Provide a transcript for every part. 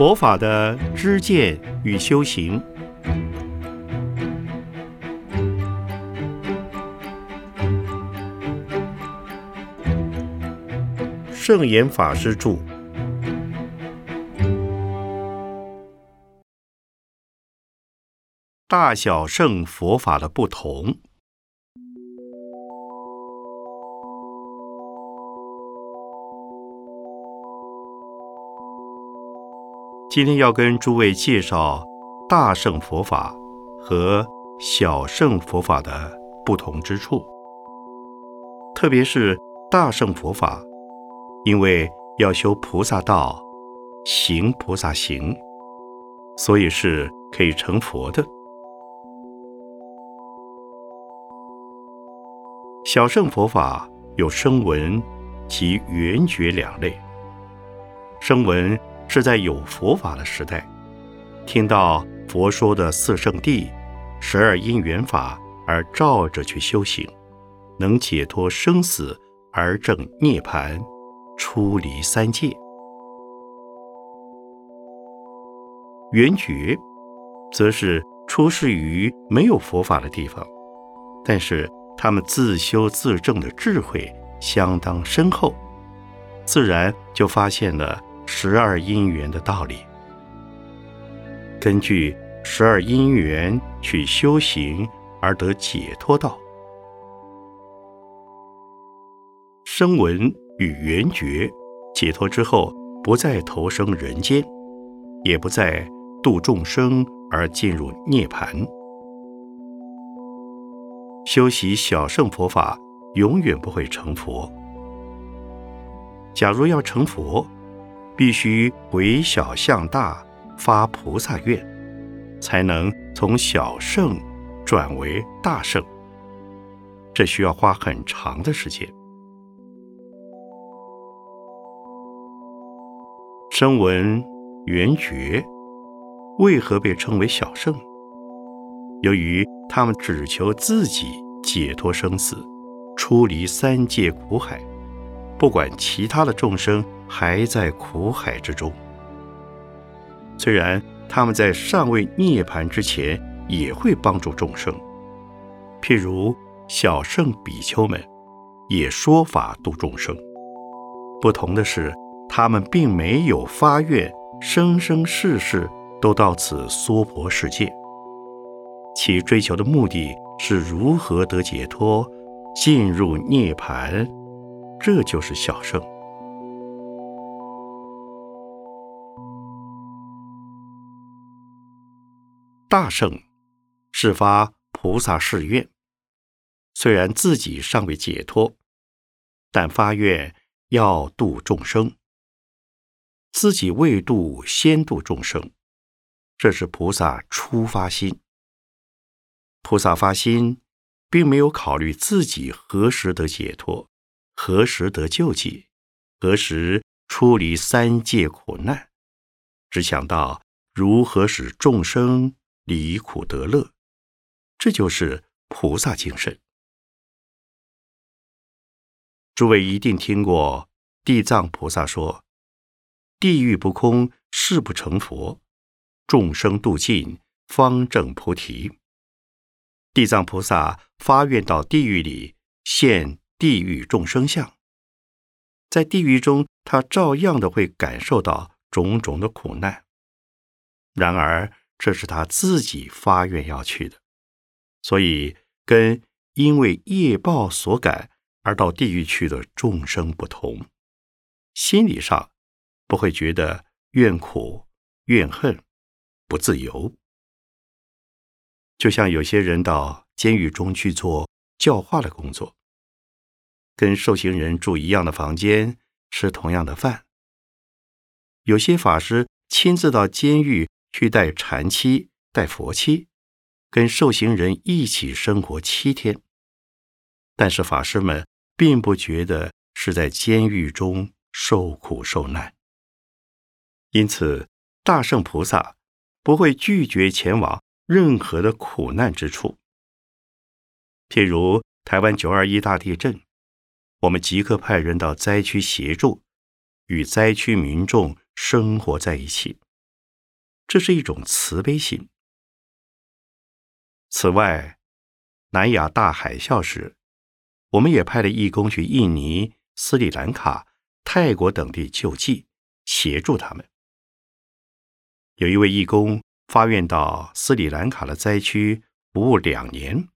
佛法的知见与修行。圣严法师著。大小乘佛法的不同。今天要跟诸位介绍大乘佛法和小乘佛法的不同之处，特别是大乘佛法，因为要修菩萨道、行菩萨行，所以是可以成佛的。小乘佛法有声闻及缘觉两类，声闻。是在有佛法的时代，听到佛说的四圣谛、十二因缘法而照着去修行，能解脱生死而证涅槃，出离三界。圆觉，则是出世于没有佛法的地方，但是他们自修自证的智慧相当深厚，自然就发现了。十二因缘的道理，根据十二因缘去修行而得解脱道。声闻与缘觉解脱之后，不再投生人间，也不再度众生而进入涅槃。修习小乘佛法，永远不会成佛。假如要成佛，必须回小向大，发菩萨愿，才能从小圣转为大圣。这需要花很长的时间。声闻缘觉为何被称为小圣？由于他们只求自己解脱生死，出离三界苦海，不管其他的众生。还在苦海之中。虽然他们在尚未涅槃之前，也会帮助众生，譬如小圣比丘们，也说法度众生。不同的是，他们并没有发愿生生世世都到此娑婆世界，其追求的目的是如何得解脱，进入涅槃，这就是小圣。大圣是发菩萨誓愿，虽然自己尚未解脱，但发愿要度众生。自己未度，先度众生，这是菩萨初发心。菩萨发心，并没有考虑自己何时得解脱，何时得救济，何时出离三界苦难，只想到如何使众生。离苦得乐，这就是菩萨精神。诸位一定听过地藏菩萨说：“地狱不空，誓不成佛；众生度尽，方证菩提。”地藏菩萨发愿到地狱里现地狱众生相，在地狱中，他照样的会感受到种种的苦难。然而，这是他自己发愿要去的，所以跟因为业报所感而到地狱去的众生不同，心理上不会觉得怨苦、怨恨、不自由。就像有些人到监狱中去做教化的工作，跟受刑人住一样的房间，吃同样的饭。有些法师亲自到监狱。去带禅期、带佛期，跟受刑人一起生活七天。但是法师们并不觉得是在监狱中受苦受难，因此大圣菩萨不会拒绝前往任何的苦难之处。譬如台湾九二一大地震，我们即刻派人到灾区协助，与灾区民众生活在一起。这是一种慈悲心。此外，南亚大海啸时，我们也派了义工去印尼、斯里兰卡、泰国等地救济，协助他们。有一位义工发愿到斯里兰卡的灾区服务两年，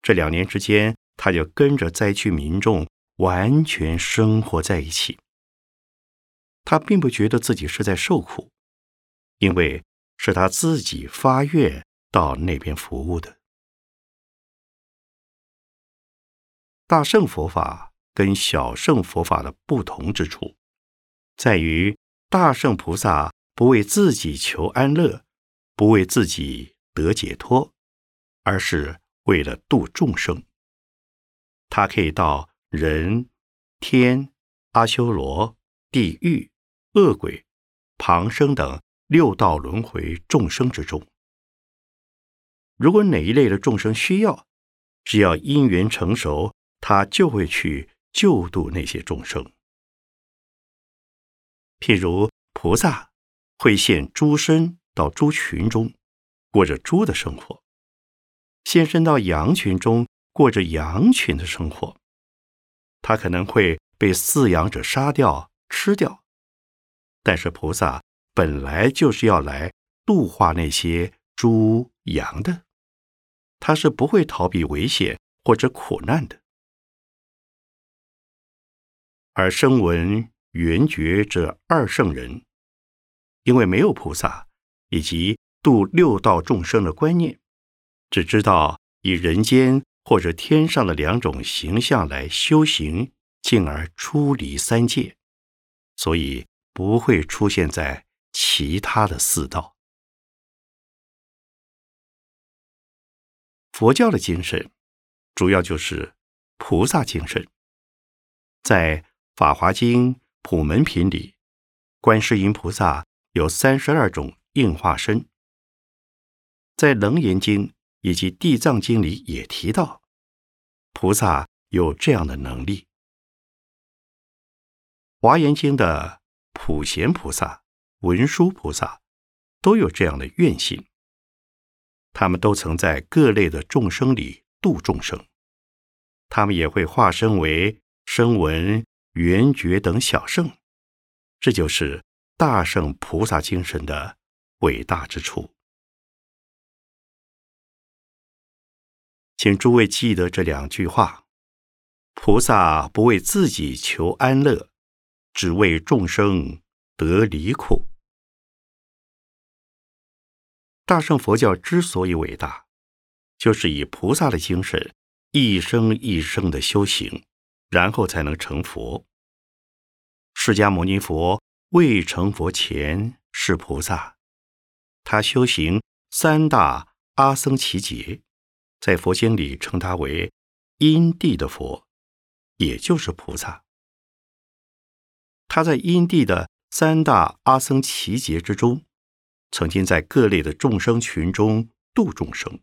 这两年之间，他就跟着灾区民众完全生活在一起。他并不觉得自己是在受苦，因为是他自己发愿到那边服务的。大乘佛法跟小乘佛法的不同之处，在于大乘菩萨不为自己求安乐，不为自己得解脱，而是为了度众生。他可以到人、天、阿修罗、地狱、恶鬼、旁生等六道轮回众生之中。如果哪一类的众生需要，只要因缘成熟。他就会去救度那些众生，譬如菩萨会现猪身到猪群中，过着猪的生活；现身到羊群中，过着羊群的生活。他可能会被饲养者杀掉吃掉，但是菩萨本来就是要来度化那些猪羊的，他是不会逃避危险或者苦难的。而声闻、缘觉这二圣人，因为没有菩萨以及度六道众生的观念，只知道以人间或者天上的两种形象来修行，进而出离三界，所以不会出现在其他的四道。佛教的精神，主要就是菩萨精神，在。《法华经·普门品》里，观世音菩萨有三十二种应化身。在《楞严经》以及《地藏经》里也提到，菩萨有这样的能力。《华严经》的普贤菩萨、文殊菩萨都有这样的愿心，他们都曾在各类的众生里度众生，他们也会化身为声闻。缘觉等小圣，这就是大圣菩萨精神的伟大之处。请诸位记得这两句话：菩萨不为自己求安乐，只为众生得离苦。大圣佛教之所以伟大，就是以菩萨的精神一生一生的修行。然后才能成佛。释迦牟尼佛未成佛前是菩萨，他修行三大阿僧祇劫，在佛经里称他为因地的佛，也就是菩萨。他在因地的三大阿僧祇劫之中，曾经在各类的众生群中度众生，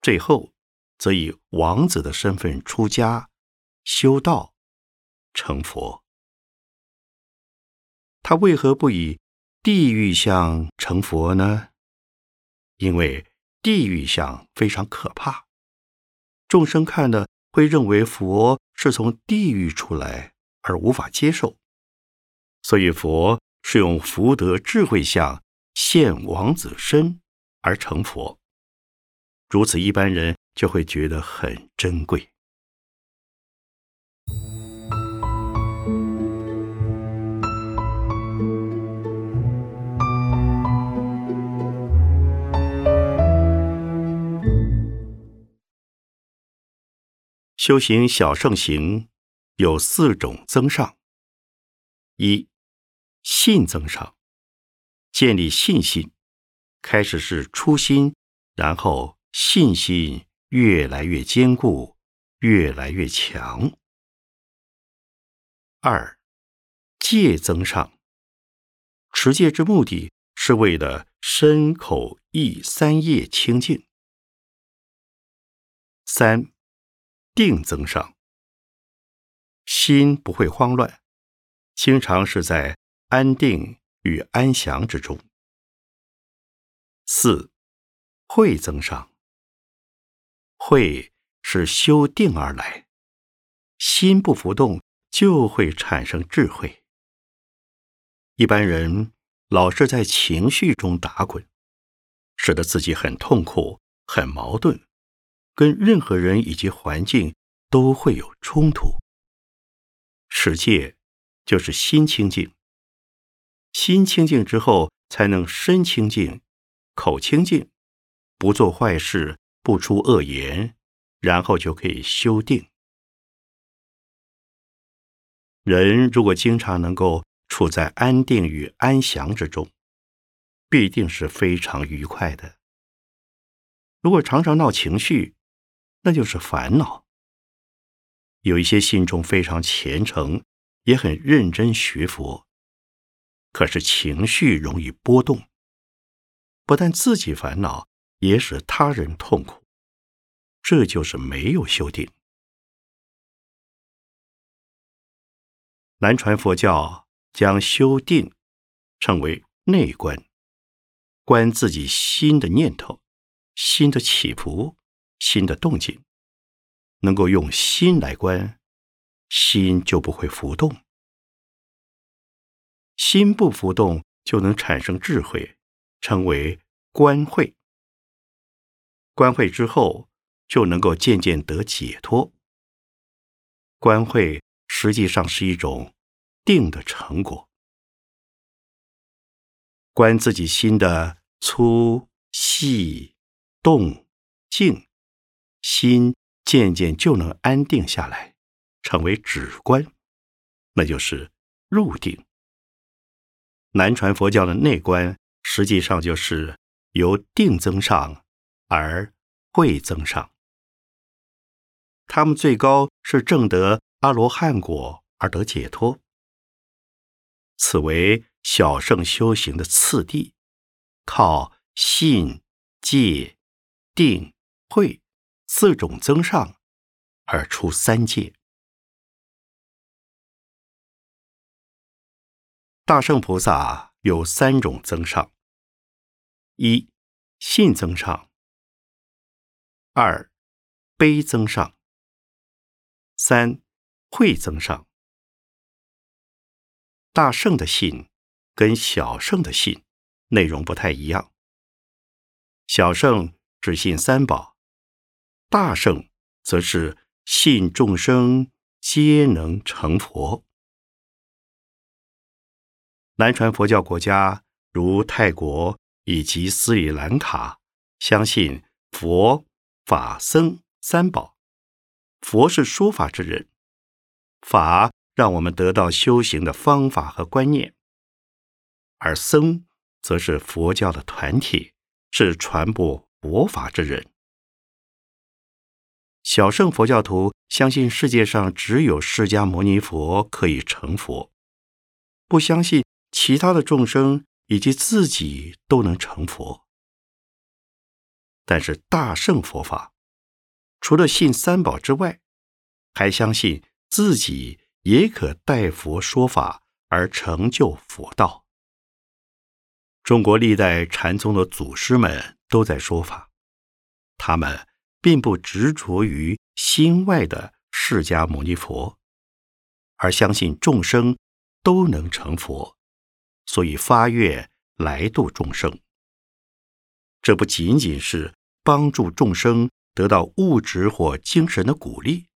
最后则以王子的身份出家。修道成佛，他为何不以地狱相成佛呢？因为地狱相非常可怕，众生看了会认为佛是从地狱出来，而无法接受。所以佛是用福德智慧相现王子身而成佛，如此一般人就会觉得很珍贵。修行小圣行有四种增上：一、信增上，建立信心，开始是初心，然后信心越来越坚固，越来越强；二、戒增上，持戒之目的是为了身口意三业清净；三。定增上，心不会慌乱，经常是在安定与安详之中，四，慧增上。慧是修定而来，心不浮动，就会产生智慧。一般人老是在情绪中打滚，使得自己很痛苦、很矛盾，跟任何人以及环境都会有冲突。持戒就是心清净，心清净之后，才能身清净、口清净，不做坏事，不出恶言，然后就可以修定。人如果经常能够处在安定与安详之中，必定是非常愉快的。如果常常闹情绪，那就是烦恼。有一些心中非常虔诚，也很认真学佛，可是情绪容易波动，不但自己烦恼，也使他人痛苦，这就是没有修定。南传佛教将修定称为内观，观自己心的念头、心的起伏、心的动静。能够用心来观，心就不会浮动。心不浮动，就能产生智慧，称为观慧。观慧之后，就能够渐渐得解脱。观慧实际上是一种定的成果。观自己心的粗细、动静，心。渐渐就能安定下来，成为止观，那就是入定。南传佛教的内观，实际上就是由定增上而慧增上。他们最高是证得阿罗汉果而得解脱，此为小圣修行的次第，靠信、戒、定、慧。四种增上，而出三界。大圣菩萨有三种增上：一信增上；二悲增上；三慧增上。大圣的信跟小圣的信内容不太一样。小圣只信三宝。大圣则是信众生皆能成佛。南传佛教国家如泰国以及斯里兰卡，相信佛法僧三宝。佛是说法之人，法让我们得到修行的方法和观念；而僧则是佛教的团体，是传播佛法之人。小乘佛教徒相信世界上只有释迦牟尼佛可以成佛，不相信其他的众生以及自己都能成佛。但是大乘佛法除了信三宝之外，还相信自己也可代佛说法而成就佛道。中国历代禅宗的祖师们都在说法，他们。并不执着于心外的释迦牟尼佛，而相信众生都能成佛，所以发愿来度众生。这不仅仅是帮助众生得到物质或精神的鼓励，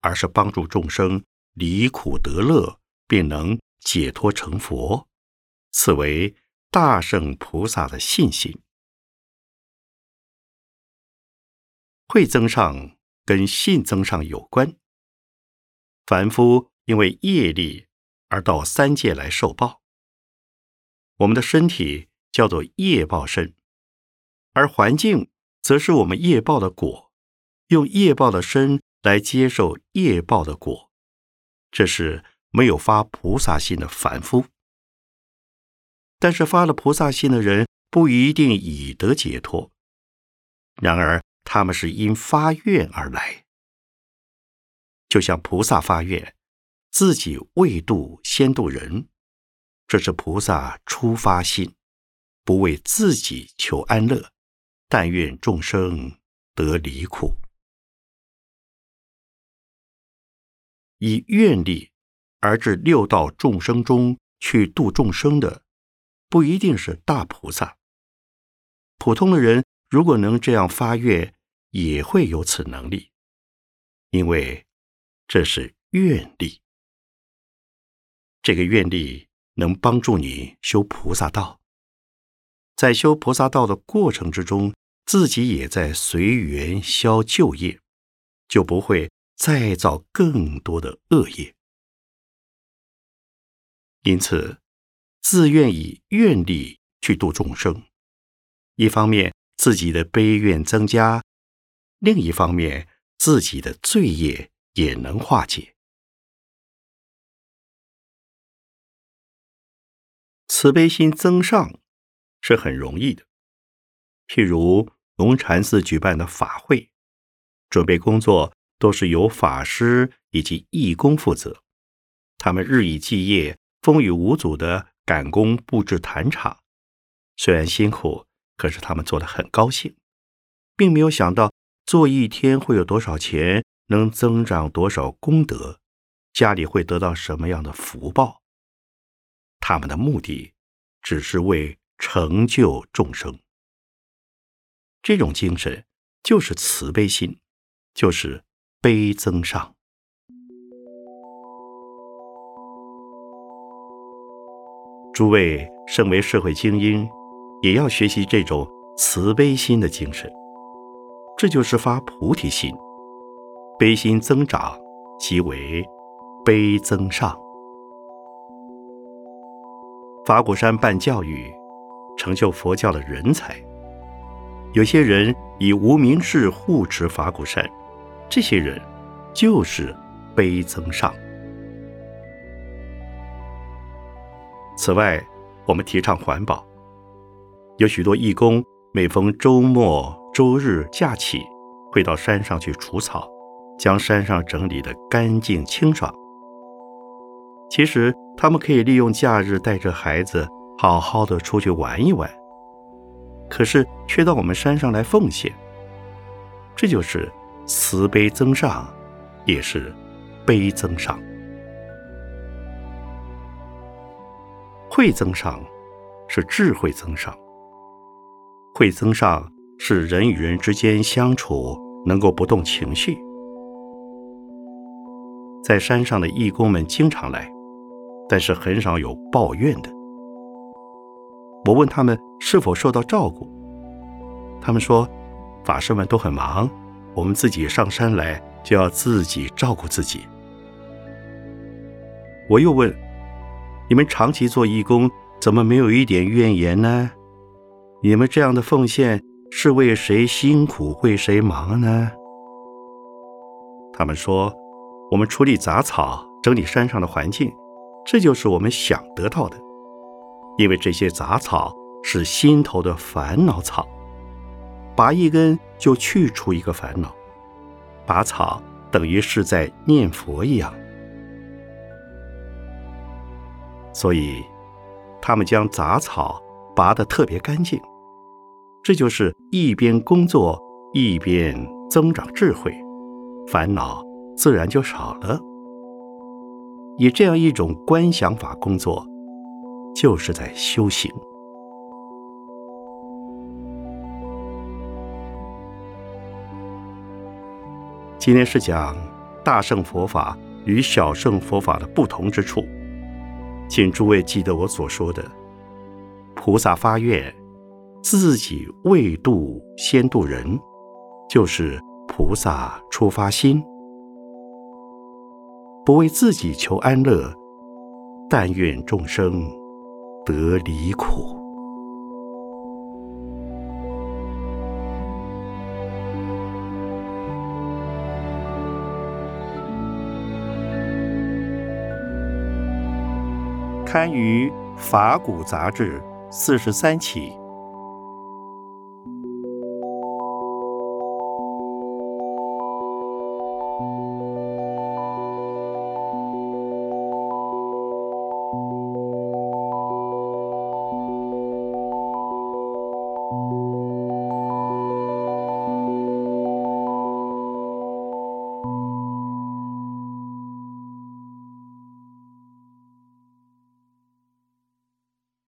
而是帮助众生离苦得乐，并能解脱成佛。此为大圣菩萨的信心。慧增上跟信增上有关。凡夫因为业力而到三界来受报，我们的身体叫做业报身，而环境则是我们业报的果，用业报的身来接受业报的果，这是没有发菩萨心的凡夫。但是发了菩萨心的人不一定已得解脱，然而。他们是因发愿而来，就像菩萨发愿，自己未度先度人，这是菩萨初发心，不为自己求安乐，但愿众生得离苦。以愿力而至六道众生中去度众生的，不一定是大菩萨。普通的人如果能这样发愿，也会有此能力，因为这是愿力。这个愿力能帮助你修菩萨道，在修菩萨道的过程之中，自己也在随缘消旧业，就不会再造更多的恶业。因此，自愿以愿力去度众生，一方面自己的悲愿增加，另一方面自己的罪业也能化解。慈悲心增上是很容易的。譬如龙禅寺举办的法会，准备工作都是由法师以及义工负责，他们日以继夜、风雨无阻的赶工布置坛场。虽然辛苦，可是他们做的很高兴，并没有想到做一天会有多少钱，能增长多少功德，家里会得到什么样的福报。他们的目的只是为成就众生，这种精神就是慈悲心，就是悲增上。诸位身为社会精英，也要学习这种慈悲心的精神，这就是发菩提心，悲心增长即为悲增上。法鼓山办教育，成就佛教的人才。有些人以无名氏护持法鼓山，这些人就是悲增上。此外，我们提倡环保，有许多义工每逢周末、周日假期，会到山上去除草，将山上整理得干净清爽。其实。他们可以利用假日带着孩子好好的出去玩一玩，可是却到我们山上来奉献，这就是慈悲增上，也是悲增上。慧增上是智慧增上，慧增上是人与人之间相处能够不动情绪。在山上的义工们经常来。但是很少有抱怨的。我问他们是否受到照顾，他们说法师们都很忙，我们自己上山来就要自己照顾自己。我又问你们长期做义工，怎么没有一点怨言呢？你们这样的奉献是为谁辛苦为谁忙呢？他们说我们处理杂草，整理山上的环境。这就是我们想得到的，因为这些杂草是心头的烦恼草，拔一根就去除一个烦恼，拔草等于是在念佛一样。所以，他们将杂草拔得特别干净，这就是一边工作一边增长智慧，烦恼自然就少了。以这样一种观想法工作，就是在修行。今天是讲大乘佛法与小乘佛法的不同之处，请诸位记得我所说的：菩萨发愿，自己未度先度人，就是菩萨出发心。不为自己求安乐，但愿众生得离苦。刊于《法古杂志》四十三期。